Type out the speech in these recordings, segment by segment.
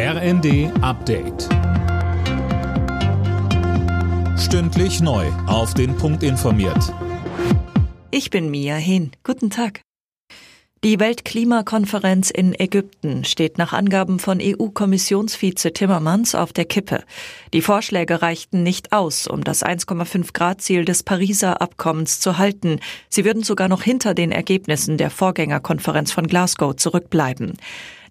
RND Update. Stündlich neu. Auf den Punkt informiert. Ich bin Mia Hehn. Guten Tag. Die Weltklimakonferenz in Ägypten steht nach Angaben von EU-Kommissionsvize Timmermans auf der Kippe. Die Vorschläge reichten nicht aus, um das 1,5 Grad Ziel des Pariser Abkommens zu halten. Sie würden sogar noch hinter den Ergebnissen der Vorgängerkonferenz von Glasgow zurückbleiben.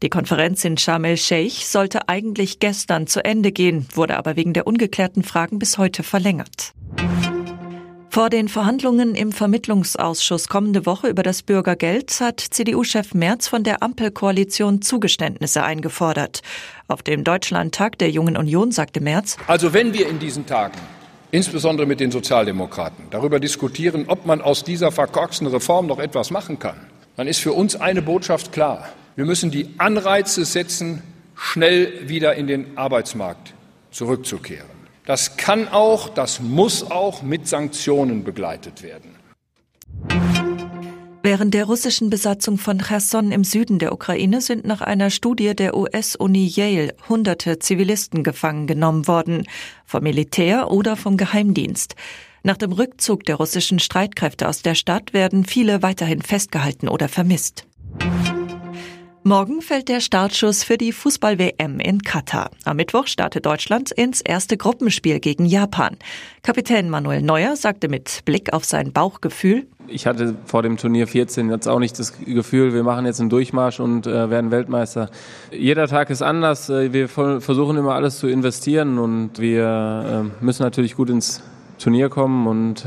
Die Konferenz in Sharm el-Sheikh sollte eigentlich gestern zu Ende gehen, wurde aber wegen der ungeklärten Fragen bis heute verlängert. Vor den Verhandlungen im Vermittlungsausschuss kommende Woche über das Bürgergeld hat CDU-Chef Merz von der Ampelkoalition Zugeständnisse eingefordert. Auf dem Deutschlandtag der Jungen Union sagte Merz, Also wenn wir in diesen Tagen insbesondere mit den Sozialdemokraten darüber diskutieren, ob man aus dieser verkorksten Reform noch etwas machen kann, dann ist für uns eine Botschaft klar. Wir müssen die Anreize setzen, schnell wieder in den Arbeitsmarkt zurückzukehren. Das kann auch, das muss auch mit Sanktionen begleitet werden. Während der russischen Besatzung von Cherson im Süden der Ukraine sind nach einer Studie der US-Uni Yale hunderte Zivilisten gefangen genommen worden, vom Militär oder vom Geheimdienst. Nach dem Rückzug der russischen Streitkräfte aus der Stadt werden viele weiterhin festgehalten oder vermisst. Morgen fällt der Startschuss für die Fußball-WM in Katar. Am Mittwoch startet Deutschland ins erste Gruppenspiel gegen Japan. Kapitän Manuel Neuer sagte mit Blick auf sein Bauchgefühl, ich hatte vor dem Turnier 14 jetzt auch nicht das Gefühl, wir machen jetzt einen Durchmarsch und äh, werden Weltmeister. Jeder Tag ist anders. Äh, wir versuchen immer alles zu investieren und wir äh, müssen natürlich gut ins Turnier kommen und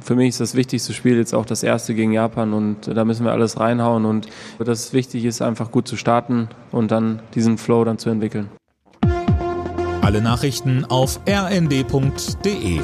für mich ist das wichtigste Spiel jetzt auch das erste gegen Japan und da müssen wir alles reinhauen und das wichtig ist einfach gut zu starten und dann diesen Flow dann zu entwickeln. Alle Nachrichten auf rnd.de